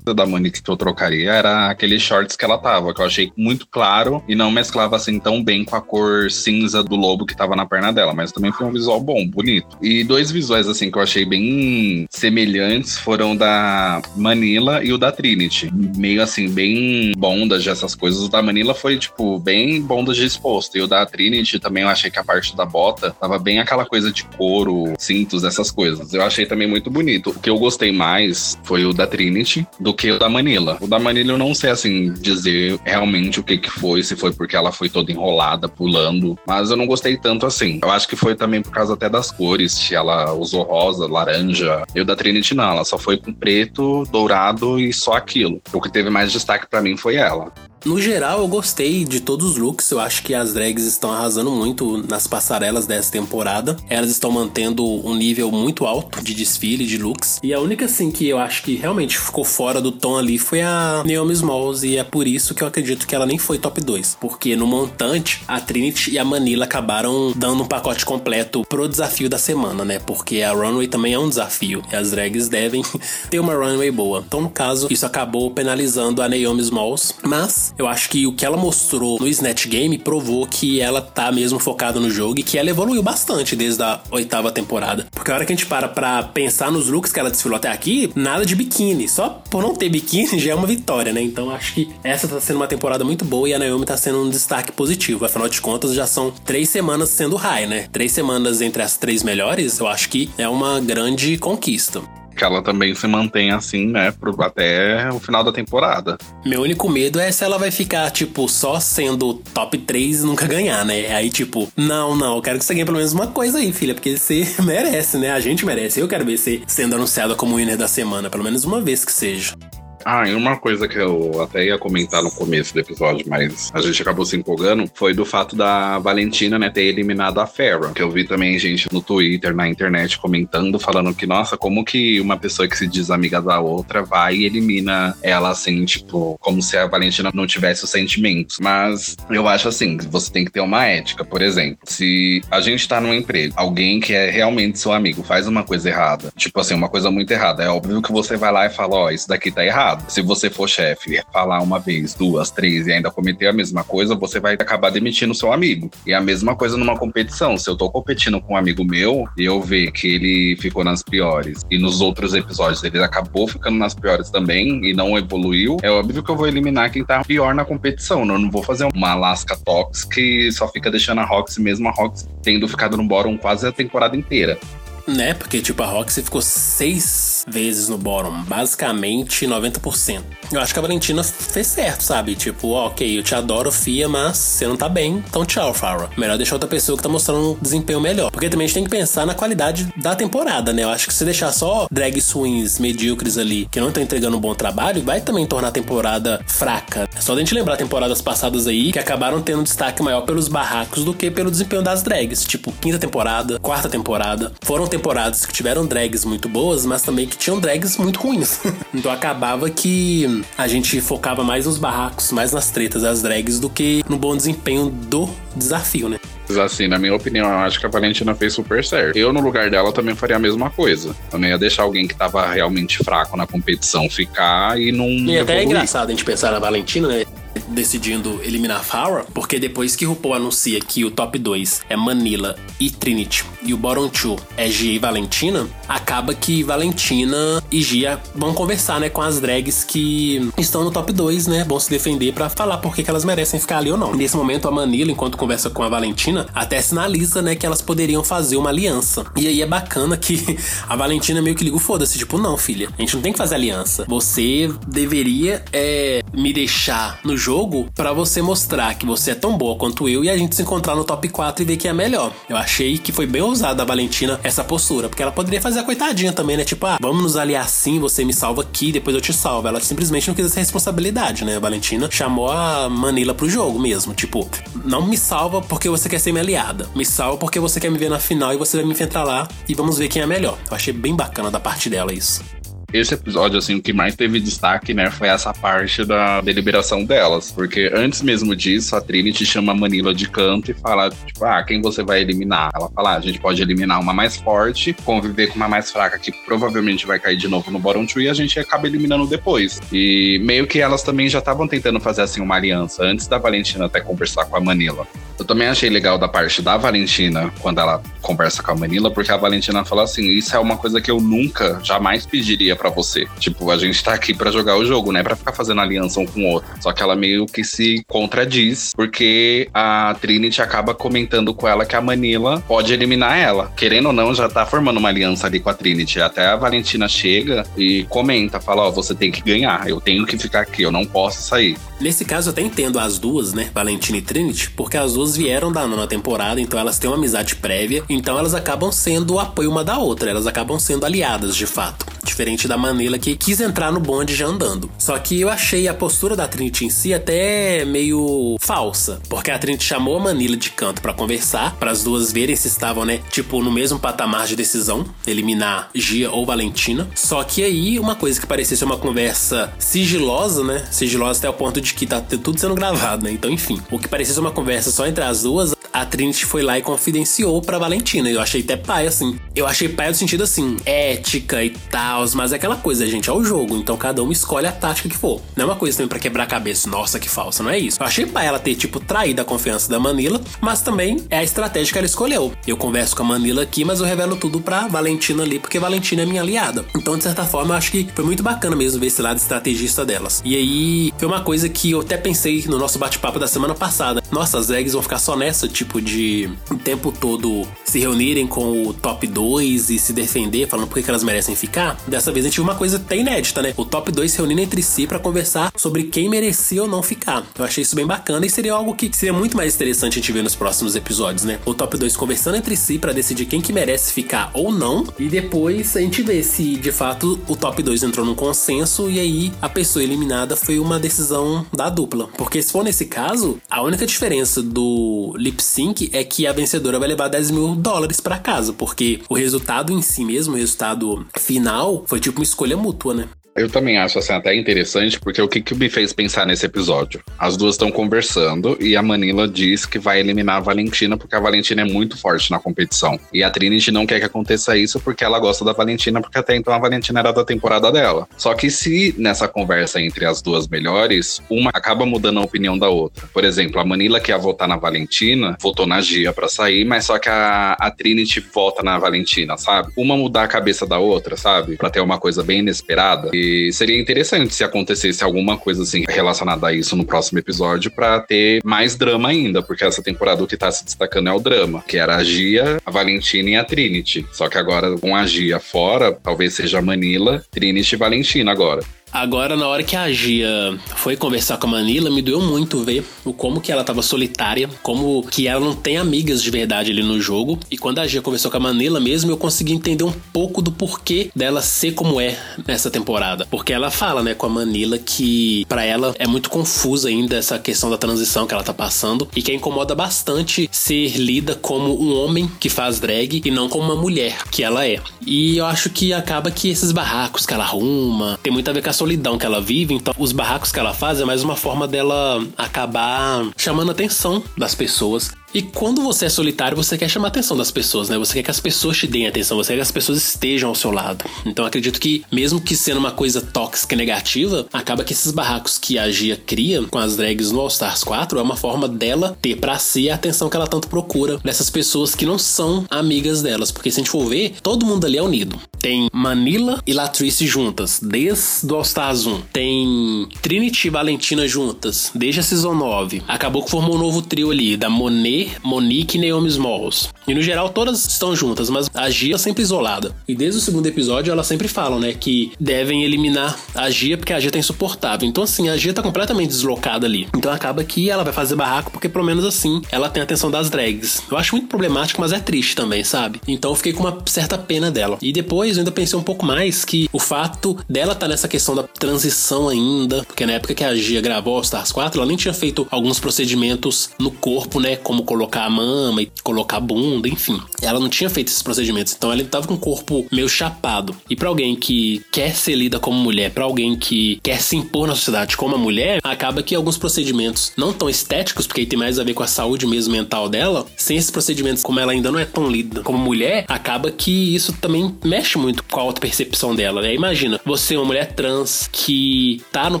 da Monique que eu trocaria era aqueles shorts que ela tava, que eu achei muito claro e não mesclava assim tão bem com a cor cinza do lobo que tava na perna dela, mas também foi um visual bom, bonito. E dois visuais assim que eu achei bem semelhantes foram da Manila e o da Trinity. Meio assim, bem bondas de essas coisas. O da Manila foi, tipo, bem bondas de exposto. E o da Trinity também eu achei que a parte da bota tava bem aquela coisa de couro, cintos, essas coisas. Eu achei também muito bonito. O que eu gostei mais foi o da Trinity, do que o da Manila. O da Manila eu não sei, assim, dizer realmente o que que foi, se foi porque ela foi toda enrolada, pulando, mas eu não gostei tanto assim. Eu acho que foi também por causa até das cores, ela usou rosa, laranja. E o da Trinity não, ela só foi com preto, dourado e só aquilo. O que teve mais destaque para mim foi ela. No geral, eu gostei de todos os looks. Eu acho que as drags estão arrasando muito nas passarelas dessa temporada. Elas estão mantendo um nível muito alto de desfile, de looks. E a única, assim, que eu acho que realmente ficou fora do tom ali foi a Naomi Smalls. E é por isso que eu acredito que ela nem foi top 2. Porque no montante, a Trinity e a Manila acabaram dando um pacote completo pro desafio da semana, né? Porque a runway também é um desafio. E as drags devem ter uma runway boa. Então, no caso, isso acabou penalizando a Naomi Smalls. Mas eu acho que o que ela mostrou no Snatch Game provou que ela tá mesmo focada no jogo e que ela evoluiu bastante desde a oitava temporada. Porque a hora que a gente para pra pensar nos looks que ela desfilou até aqui, nada de biquíni. Só por não ter biquíni já é uma vitória, né? Então acho que essa tá sendo uma temporada muito boa e a Naomi tá sendo um destaque positivo. Afinal de contas, já são três semanas sendo high, né? Três semanas entre as três melhores, eu acho que é uma grande conquista que ela também se mantém assim, né, pro, até o final da temporada. Meu único medo é se ela vai ficar, tipo, só sendo top 3 e nunca ganhar, né? Aí, tipo, não, não, eu quero que você ganhe pelo menos uma coisa aí, filha, porque você merece, né? A gente merece. Eu quero ver você sendo anunciada como winner da semana, pelo menos uma vez que seja. Ah, e uma coisa que eu até ia comentar no começo do episódio, mas a gente acabou se empolgando, foi do fato da Valentina, né, ter eliminado a Farrah. Que eu vi também gente no Twitter, na internet, comentando, falando que, nossa, como que uma pessoa que se diz amiga da outra vai e elimina ela, assim, tipo, como se a Valentina não tivesse os sentimentos. Mas eu acho assim, você tem que ter uma ética, por exemplo. Se a gente tá num emprego, alguém que é realmente seu amigo faz uma coisa errada, tipo assim, uma coisa muito errada, é óbvio que você vai lá e fala, ó, oh, isso daqui tá errado errado. Se você for chefe, falar uma vez, duas, três e ainda cometer a mesma coisa, você vai acabar demitindo seu amigo. E a mesma coisa numa competição. Se eu tô competindo com um amigo meu e eu ver que ele ficou nas piores e nos outros episódios ele acabou ficando nas piores também e não evoluiu, é óbvio que eu vou eliminar quem tá pior na competição. Eu não vou fazer uma Alaska Tox que só fica deixando a Roxy, mesmo a Roxy tendo ficado no bottom quase a temporada inteira. Né, porque tipo a Roxy ficou seis vezes no bottom, basicamente 90%. Eu acho que a Valentina fez certo, sabe? Tipo, ok, eu te adoro, Fia, mas você não tá bem, então tchau, Farrah. Melhor deixar outra pessoa que tá mostrando um desempenho melhor. Porque também a gente tem que pensar na qualidade da temporada, né? Eu acho que se deixar só drag swings medíocres ali, que não estão entregando um bom trabalho, vai também tornar a temporada fraca. É só a gente lembrar temporadas passadas aí que acabaram tendo destaque maior pelos barracos do que pelo desempenho das drags. Tipo, quinta temporada, quarta temporada. Foram temporadas que tiveram drags muito boas, mas também que tinham drags muito ruins. então acabava que a gente focava mais nos barracos, mais nas tretas das drags do que no bom desempenho do desafio, né? Assim, na minha opinião, eu acho que a Valentina fez super certo. Eu, no lugar dela, também faria a mesma coisa. Não ia deixar alguém que tava realmente fraco na competição ficar e não. E até é engraçado a gente pensar na Valentina, né? Decidindo eliminar Farah, porque depois que RuPaul anuncia que o top 2 é Manila e Trinity e o bottom 2 é Gia e Valentina, acaba que Valentina e Gia vão conversar, né, com as drags que estão no top 2, né, vão se defender para falar por que elas merecem ficar ali ou não. Nesse momento, a Manila, enquanto conversa com a Valentina, até sinaliza, né, que elas poderiam fazer uma aliança. E aí é bacana que a Valentina meio que liga o foda-se, tipo, não, filha, a gente não tem que fazer aliança. Você deveria é, me deixar no jogo para você mostrar que você é tão boa quanto eu e a gente se encontrar no top 4 e ver quem é melhor. Eu achei que foi bem ousada a Valentina essa postura, porque ela poderia fazer a coitadinha também, né? Tipo, ah, vamos nos aliar assim, você me salva aqui, depois eu te salvo. Ela simplesmente não quis essa responsabilidade, né? A Valentina chamou a Manila pro jogo mesmo. Tipo, não me salva porque você quer ser minha aliada. Me salva porque você quer me ver na final e você vai me enfrentar lá e vamos ver quem é melhor. Eu achei bem bacana da parte dela isso esse episódio, assim, o que mais teve destaque, né, foi essa parte da deliberação delas. Porque antes mesmo disso, a Trinity chama a Manila de canto e fala, tipo, ah, quem você vai eliminar? Ela fala, ah, a gente pode eliminar uma mais forte, conviver com uma mais fraca que provavelmente vai cair de novo no bottom two e a gente acaba eliminando depois. E meio que elas também já estavam tentando fazer, assim, uma aliança antes da Valentina até conversar com a Manila. Eu também achei legal da parte da Valentina, quando ela conversa com a Manila, porque a Valentina fala assim, isso é uma coisa que eu nunca, jamais pediria para você. Tipo, a gente tá aqui para jogar o jogo, né? Para ficar fazendo aliança um com o outro. Só que ela meio que se contradiz, porque a Trinity acaba comentando com ela que a Manila pode eliminar ela. Querendo ou não, já tá formando uma aliança ali com a Trinity. Até a Valentina chega e comenta, fala: Ó, oh, você tem que ganhar, eu tenho que ficar aqui, eu não posso sair. Nesse caso, eu até entendo as duas, né? Valentina e Trinity, porque as duas vieram da nona temporada, então elas têm uma amizade prévia, então elas acabam sendo o apoio uma da outra, elas acabam sendo aliadas de fato. Diferente da Manila que quis entrar no bonde já andando. Só que eu achei a postura da Trinity em si até meio falsa, porque a Trinity chamou a Manila de canto para conversar, para as duas verem se estavam, né, tipo, no mesmo patamar de decisão, eliminar Gia ou Valentina. Só que aí uma coisa que parecia ser uma conversa sigilosa, né, sigilosa até o ponto de que tá tudo sendo gravado, né? Então, enfim, o que parecia ser uma conversa só entre as duas, a Trinity foi lá e confidenciou pra Valentina. Eu achei até pai, assim. Eu achei pai no sentido assim, ética e tal, mas é aquela coisa, gente, é o jogo. Então cada um escolhe a tática que for. Não é uma coisa também pra quebrar a cabeça. Nossa, que falsa, não é isso. Eu achei pai ela ter, tipo, traído a confiança da Manila, mas também é a estratégia que ela escolheu. Eu converso com a Manila aqui, mas eu revelo tudo pra Valentina ali, porque Valentina é minha aliada. Então, de certa forma, eu acho que foi muito bacana mesmo ver esse lado estrategista delas. E aí, foi uma coisa que eu até pensei no nosso bate-papo da semana passada. Nossa, as drags vão ficar só nessa, tipo, de o tempo todo se reunirem com o top 2 e se defender, falando por que elas merecem ficar. Dessa vez a gente viu uma coisa até inédita, né? O top 2 se reunindo entre si para conversar sobre quem merecia ou não ficar. Eu achei isso bem bacana e seria algo que seria muito mais interessante a gente ver nos próximos episódios, né? O top 2 conversando entre si para decidir quem que merece ficar ou não. E depois a gente vê se de fato o top 2 entrou num consenso e aí a pessoa eliminada foi uma decisão da dupla. Porque se for nesse caso, a única diferença do lip sync é que a vencedora vai levar 10 mil dólares para casa, porque o resultado em si mesmo, o resultado final, foi tipo uma escolha mútua, né? Eu também acho assim até interessante, porque o que, que me fez pensar nesse episódio? As duas estão conversando e a Manila diz que vai eliminar a Valentina porque a Valentina é muito forte na competição. E a Trinity não quer que aconteça isso porque ela gosta da Valentina, porque até então a Valentina era da temporada dela. Só que se nessa conversa entre as duas melhores, uma acaba mudando a opinião da outra. Por exemplo, a Manila que ia votar na Valentina, votou na Gia para sair, mas só que a, a Trinity vota na Valentina, sabe? Uma mudar a cabeça da outra, sabe? Pra ter uma coisa bem inesperada. E seria interessante se acontecesse alguma coisa assim relacionada a isso no próximo episódio para ter mais drama ainda, porque essa temporada o que tá se destacando é o drama, que era a Gia, a Valentina e a Trinity. Só que agora com a Gia fora, talvez seja a Manila, Trinity e Valentina agora. Agora, na hora que a Gia foi conversar com a Manila, me doeu muito ver o como que ela tava solitária, como que ela não tem amigas de verdade ali no jogo. E quando a Gia conversou com a Manila mesmo, eu consegui entender um pouco do porquê dela ser como é nessa temporada. Porque ela fala, né, com a Manila que para ela é muito confusa ainda essa questão da transição que ela tá passando e que a incomoda bastante ser lida como um homem que faz drag e não como uma mulher que ela é. E eu acho que acaba que esses barracos que ela arruma tem muito a ver com a solidão que ela vive, então os barracos que ela faz é mais uma forma dela acabar chamando a atenção das pessoas e quando você é solitário, você quer chamar a atenção das pessoas, né? Você quer que as pessoas te deem atenção, você quer que as pessoas estejam ao seu lado. Então acredito que, mesmo que sendo uma coisa tóxica e negativa, acaba que esses barracos que a Gia cria com as drags no All Stars 4 é uma forma dela ter para si a atenção que ela tanto procura dessas pessoas que não são amigas delas. Porque se a gente for ver, todo mundo ali é unido. Tem Manila e Latrice juntas, desde o All Stars 1. Tem Trinity e Valentina juntas, desde a Season 9. Acabou que formou um novo trio ali, da Monet Monique e Naomi Smalls. E no geral todas estão juntas, mas a Gia é sempre isolada. E desde o segundo episódio elas sempre falam, né, que devem eliminar a Gia porque a Gia tá insuportável. Então assim, a Gia tá completamente deslocada ali. Então acaba que ela vai fazer barraco porque pelo menos assim ela tem a atenção das drags. Eu acho muito problemático, mas é triste também, sabe? Então eu fiquei com uma certa pena dela. E depois eu ainda pensei um pouco mais que o fato dela tá nessa questão da transição ainda, porque na época que a Gia gravou Stars 4, ela nem tinha feito alguns procedimentos no corpo, né, como colocar a mama e colocar a bunda, enfim. Ela não tinha feito esses procedimentos, então ela tava com o corpo meio chapado. E para alguém que quer ser lida como mulher, para alguém que quer se impor na sociedade como uma mulher, acaba que alguns procedimentos não tão estéticos, porque aí tem mais a ver com a saúde mesmo mental dela, sem esses procedimentos, como ela ainda não é tão lida como mulher, acaba que isso também mexe muito com a auto-percepção dela, né? Imagina, você é uma mulher trans que tá no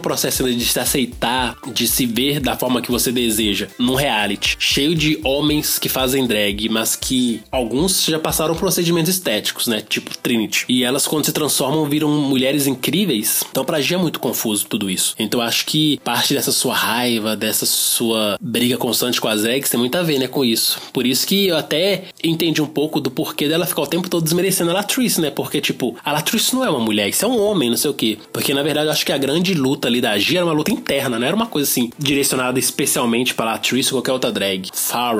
processo de se aceitar, de se ver da forma que você deseja, num reality, cheio de homens que fazem drag, mas que alguns já passaram procedimentos estéticos, né? Tipo Trinity. E elas, quando se transformam, viram mulheres incríveis. Então, pra G é muito confuso tudo isso. Então, acho que parte dessa sua raiva, dessa sua briga constante com as drags tem muito a ver, né? Com isso. Por isso que eu até entendi um pouco do porquê dela ficar o tempo todo desmerecendo a Latrice, né? Porque, tipo, a Latrice não é uma mulher, isso é um homem, não sei o quê. Porque, na verdade, eu acho que a grande luta ali da G era uma luta interna, não era uma coisa assim, direcionada especialmente pra Latrice ou qualquer outra drag.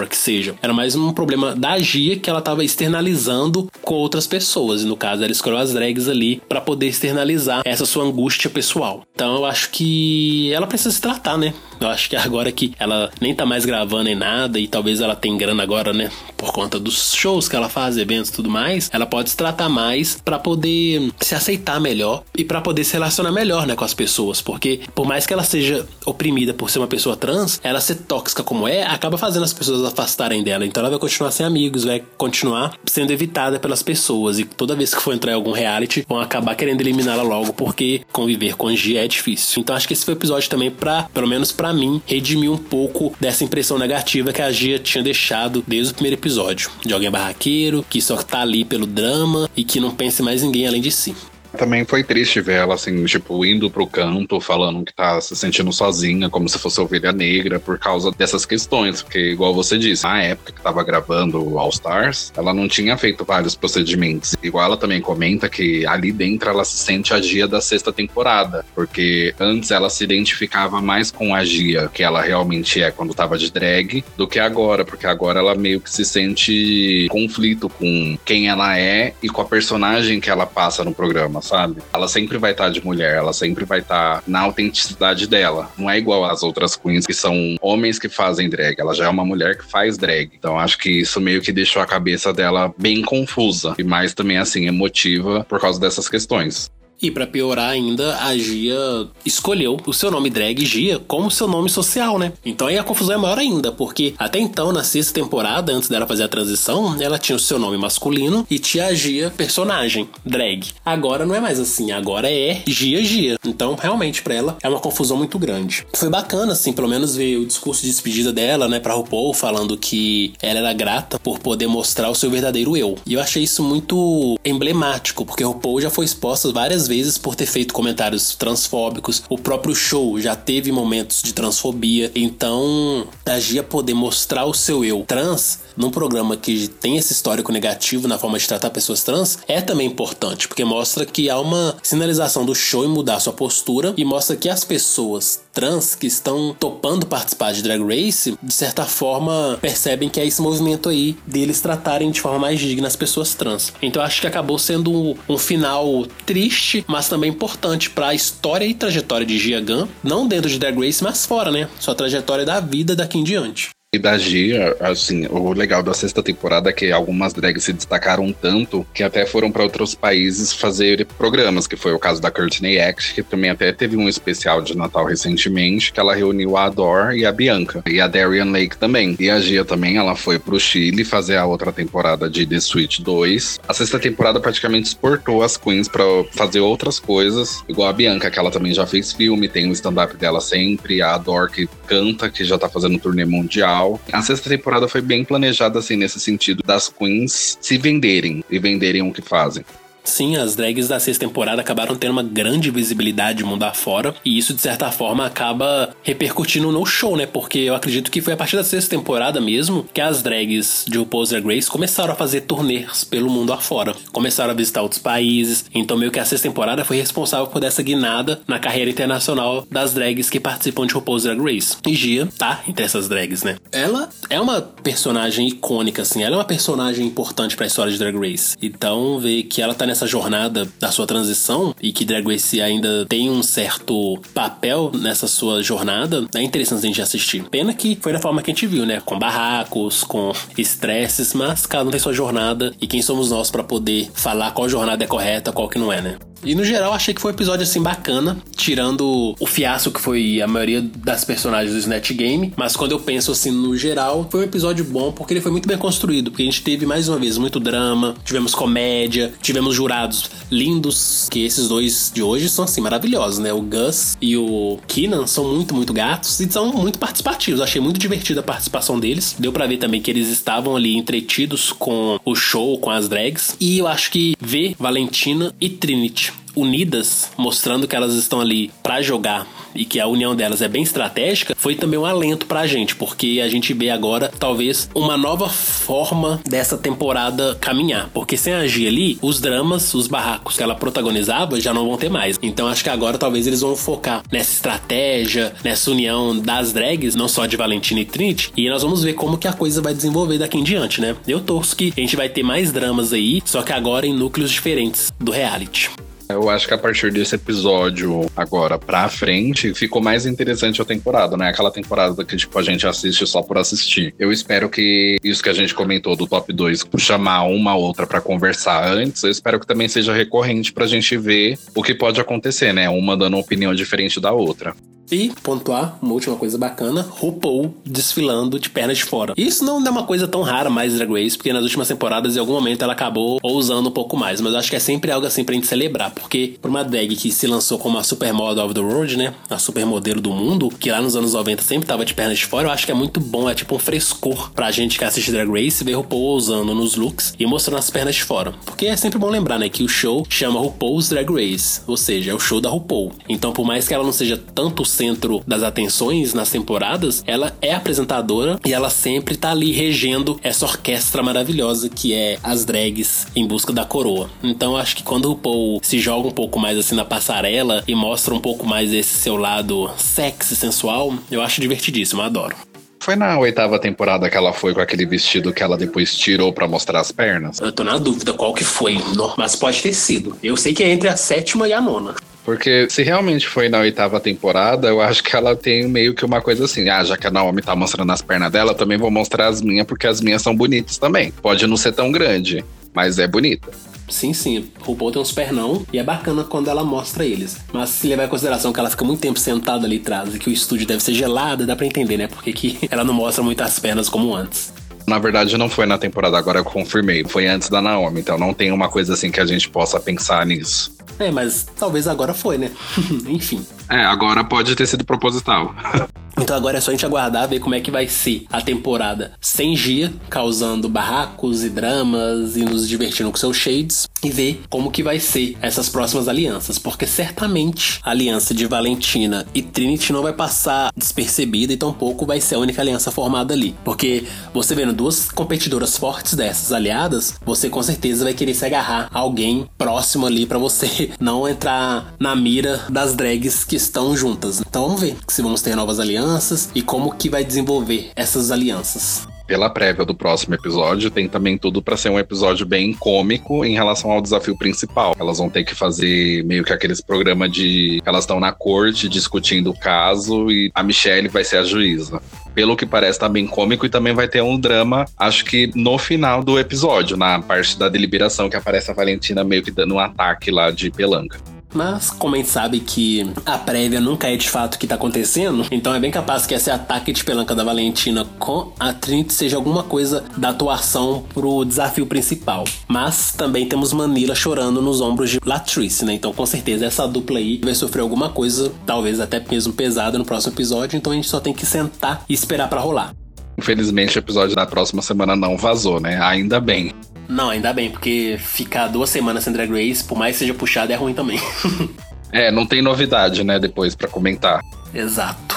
Que seja. Era mais um problema da Gia que ela tava externalizando com outras pessoas. E no caso, ela escolheu as drags ali para poder externalizar essa sua angústia pessoal. Então eu acho que ela precisa se tratar, né? Eu acho que agora que ela nem tá mais gravando nem nada e talvez ela tenha grana agora, né? Por conta dos shows que ela faz, eventos e tudo mais, ela pode se tratar mais para poder se aceitar melhor e para poder se relacionar melhor, né, com as pessoas. Porque por mais que ela seja oprimida por ser uma pessoa trans, ela ser tóxica como é, acaba fazendo as pessoas afastarem dela. Então ela vai continuar sem amigos, vai continuar sendo evitada pelas pessoas. E toda vez que for entrar em algum reality, vão acabar querendo eliminá-la logo, porque conviver com Gia é difícil. Então acho que esse foi o episódio também pra, pelo menos para mim, redimir um pouco dessa impressão negativa que a Gia tinha deixado desde o primeiro episódio. De alguém barraqueiro, que só tá ali pelo drama e que não pense mais ninguém além de si. Também foi triste ver ela, assim, tipo, indo pro canto, falando que tá se sentindo sozinha, como se fosse ovelha negra, por causa dessas questões. Porque, igual você disse, na época que tava gravando All Stars, ela não tinha feito vários procedimentos. Igual ela também comenta que ali dentro ela se sente a Gia da sexta temporada. Porque antes ela se identificava mais com a Gia, que ela realmente é quando tava de drag, do que agora. Porque agora ela meio que se sente conflito com quem ela é e com a personagem que ela passa no programa sabe? Ela sempre vai estar tá de mulher, ela sempre vai estar tá na autenticidade dela. Não é igual às outras queens que são homens que fazem drag. Ela já é uma mulher que faz drag. Então acho que isso meio que deixou a cabeça dela bem confusa e mais também assim emotiva por causa dessas questões. E para piorar ainda, a Gia escolheu o seu nome drag Gia como seu nome social, né? Então aí a confusão é maior ainda, porque até então, na sexta temporada, antes dela fazer a transição, ela tinha o seu nome masculino e tinha a Gia personagem, drag. Agora não é mais assim, agora é Gia Gia. Então, realmente, para ela é uma confusão muito grande. Foi bacana, assim, pelo menos ver o discurso de despedida dela, né, pra RuPaul, falando que ela era grata por poder mostrar o seu verdadeiro eu. E eu achei isso muito emblemático, porque RuPaul já foi exposta várias vezes por ter feito comentários transfóbicos. O próprio show já teve momentos de transfobia. Então, a Gia poder mostrar o seu eu trans num programa que tem esse histórico negativo na forma de tratar pessoas trans é também importante, porque mostra que há uma sinalização do show em mudar sua postura e mostra que as pessoas trans que estão topando participar de Drag Race, de certa forma, percebem que é esse movimento aí deles tratarem de forma mais digna as pessoas trans. Então acho que acabou sendo um final triste, mas também importante para a história e trajetória de Gia Gunn, não dentro de Drag Race, mas fora, né? Sua trajetória da vida daqui em diante. E da Gia, assim, o legal da sexta temporada é que algumas drags se destacaram tanto que até foram para outros países fazer programas, que foi o caso da Courtney Act, que também até teve um especial de Natal recentemente, que ela reuniu a Ador e a Bianca, e a Darian Lake também. E a Gia também, ela foi pro Chile fazer a outra temporada de The Switch 2. A sexta temporada praticamente exportou as queens para fazer outras coisas, igual a Bianca, que ela também já fez filme, tem o stand-up dela sempre, a Ador que canta, que já tá fazendo turnê mundial legal. A sexta temporada foi bem planejada, assim, nesse sentido das queens se venderem e venderem o que fazem. Sim, as drags da sexta temporada acabaram tendo uma grande visibilidade mundo afora, e isso de certa forma acaba repercutindo no show, né? Porque eu acredito que foi a partir da sexta temporada mesmo que as drags de RuPaul's Drag Race começaram a fazer turnês pelo mundo afora, começaram a visitar outros países, então meio que a sexta temporada foi responsável por essa guinada na carreira internacional das drags que participam de RuPaul's Drag Race. E Gia tá entre essas drags, né? Ela é uma personagem icônica, assim, ela é uma personagem importante para a história de Drag Race. Então ver que ela tá nessa essa jornada da sua transição e que Drag Race ainda tem um certo papel nessa sua jornada, é interessante a gente assistir. Pena que foi da forma que a gente viu, né? Com barracos, com estresses, mas cada um tem sua jornada e quem somos nós para poder falar qual jornada é correta, qual que não é, né? E no geral, achei que foi um episódio assim bacana, tirando o fiasco que foi a maioria das personagens do Snatch Game. Mas quando eu penso assim no geral, foi um episódio bom porque ele foi muito bem construído. Porque a gente teve mais uma vez muito drama, tivemos comédia, tivemos jurados lindos. Que esses dois de hoje são assim maravilhosos, né? O Gus e o Keenan são muito, muito gatos e são muito participativos. achei muito divertida a participação deles. Deu para ver também que eles estavam ali entretidos com o show, com as drags. E eu acho que ver Valentina e Trinity unidas, mostrando que elas estão ali para jogar e que a união delas é bem estratégica, foi também um alento pra gente, porque a gente vê agora talvez uma nova forma dessa temporada caminhar, porque sem agir ali, os dramas, os barracos que ela protagonizava já não vão ter mais. Então acho que agora talvez eles vão focar nessa estratégia, nessa união das drags, não só de Valentina e Trinity, e nós vamos ver como que a coisa vai desenvolver daqui em diante, né? Eu torço que a gente vai ter mais dramas aí, só que agora em núcleos diferentes do reality. Eu acho que a partir desse episódio agora pra frente, ficou mais interessante a temporada, né? Aquela temporada que, tipo, a gente assiste só por assistir. Eu espero que isso que a gente comentou do top 2, chamar uma outra para conversar antes, eu espero que também seja recorrente pra gente ver o que pode acontecer, né? Uma dando uma opinião diferente da outra. E pontuar uma última coisa bacana: RuPaul desfilando de pernas de fora. Isso não é uma coisa tão rara mais Drag Race, porque nas últimas temporadas, em algum momento, ela acabou ousando um pouco mais. Mas eu acho que é sempre algo assim pra gente celebrar, porque por uma drag que se lançou como a supermodel of the world, né? A supermodelo do mundo, que lá nos anos 90 sempre tava de pernas de fora, eu acho que é muito bom, é tipo um frescor pra gente que assiste Drag Race ver RuPaul ousando nos looks e mostrando as pernas de fora. Porque é sempre bom lembrar, né, que o show chama RuPaul's Drag Race, ou seja, é o show da RuPaul. Então, por mais que ela não seja tanto centro das atenções nas temporadas, ela é apresentadora e ela sempre tá ali regendo essa orquestra maravilhosa que é as drags em busca da coroa. Então acho que quando o Paul se joga um pouco mais assim na passarela e mostra um pouco mais esse seu lado sexy, sensual, eu acho divertidíssimo, eu adoro. Foi na oitava temporada que ela foi com aquele vestido que ela depois tirou para mostrar as pernas? Eu tô na dúvida qual que foi, mas pode ter sido. Eu sei que é entre a sétima e a nona. Porque se realmente foi na oitava temporada, eu acho que ela tem meio que uma coisa assim: ah, já que a Naomi tá mostrando as pernas dela, também vou mostrar as minhas, porque as minhas são bonitas também. Pode não ser tão grande, mas é bonita. Sim, sim. RuPaul tem uns pernão e é bacana quando ela mostra eles. Mas se levar em consideração que ela fica muito tempo sentada ali atrás e que o estúdio deve ser gelado, dá pra entender, né? Porque que ela não mostra muitas pernas como antes. Na verdade, não foi na temporada, agora eu confirmei. Foi antes da Naomi, então não tem uma coisa assim que a gente possa pensar nisso. É, mas talvez agora foi, né? Enfim. É, agora pode ter sido proposital. Então agora é só a gente aguardar ver como é que vai ser a temporada sem Gia, causando barracos e dramas e nos divertindo com seus shades e ver como que vai ser essas próximas alianças, porque certamente a aliança de Valentina e Trinity não vai passar despercebida e tampouco vai ser a única aliança formada ali, porque você vendo duas competidoras fortes dessas aliadas, você com certeza vai querer se agarrar a alguém próximo ali para você não entrar na mira das drags que estão juntas. Então vamos ver se vamos ter novas alianças e como que vai desenvolver essas alianças pela prévia do próximo episódio, tem também tudo para ser um episódio bem cômico em relação ao desafio principal. Elas vão ter que fazer meio que aqueles programas de. Elas estão na corte discutindo o caso e a Michelle vai ser a juíza pelo que parece tá bem cômico e também vai ter um drama, acho que no final do episódio, na parte da deliberação que aparece a Valentina meio que dando um ataque lá de pelanca. Mas, como a gente sabe que a prévia nunca é de fato o que tá acontecendo, então é bem capaz que esse ataque de pelanca da Valentina com a Trinity seja alguma coisa da atuação pro desafio principal. Mas também temos Manila chorando nos ombros de Latrice, né? Então, com certeza, essa dupla aí vai sofrer alguma coisa, talvez até mesmo pesada no próximo episódio, então a gente só tem que sentar e esperar para rolar. Infelizmente, o episódio da próxima semana não vazou, né? Ainda bem. Não, ainda bem, porque ficar duas semanas sem Drag Race, por mais que seja puxado, é ruim também. é, não tem novidade, né, depois para comentar. Exato.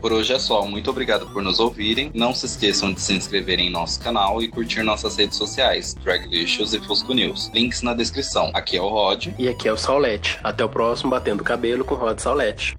Por hoje é só. Muito obrigado por nos ouvirem. Não se esqueçam de se inscrever em nosso canal e curtir nossas redes sociais, Draglicious e Fusco News. Links na descrição. Aqui é o Rod. E aqui é o Saulete. Até o próximo Batendo Cabelo com Rod Saulete.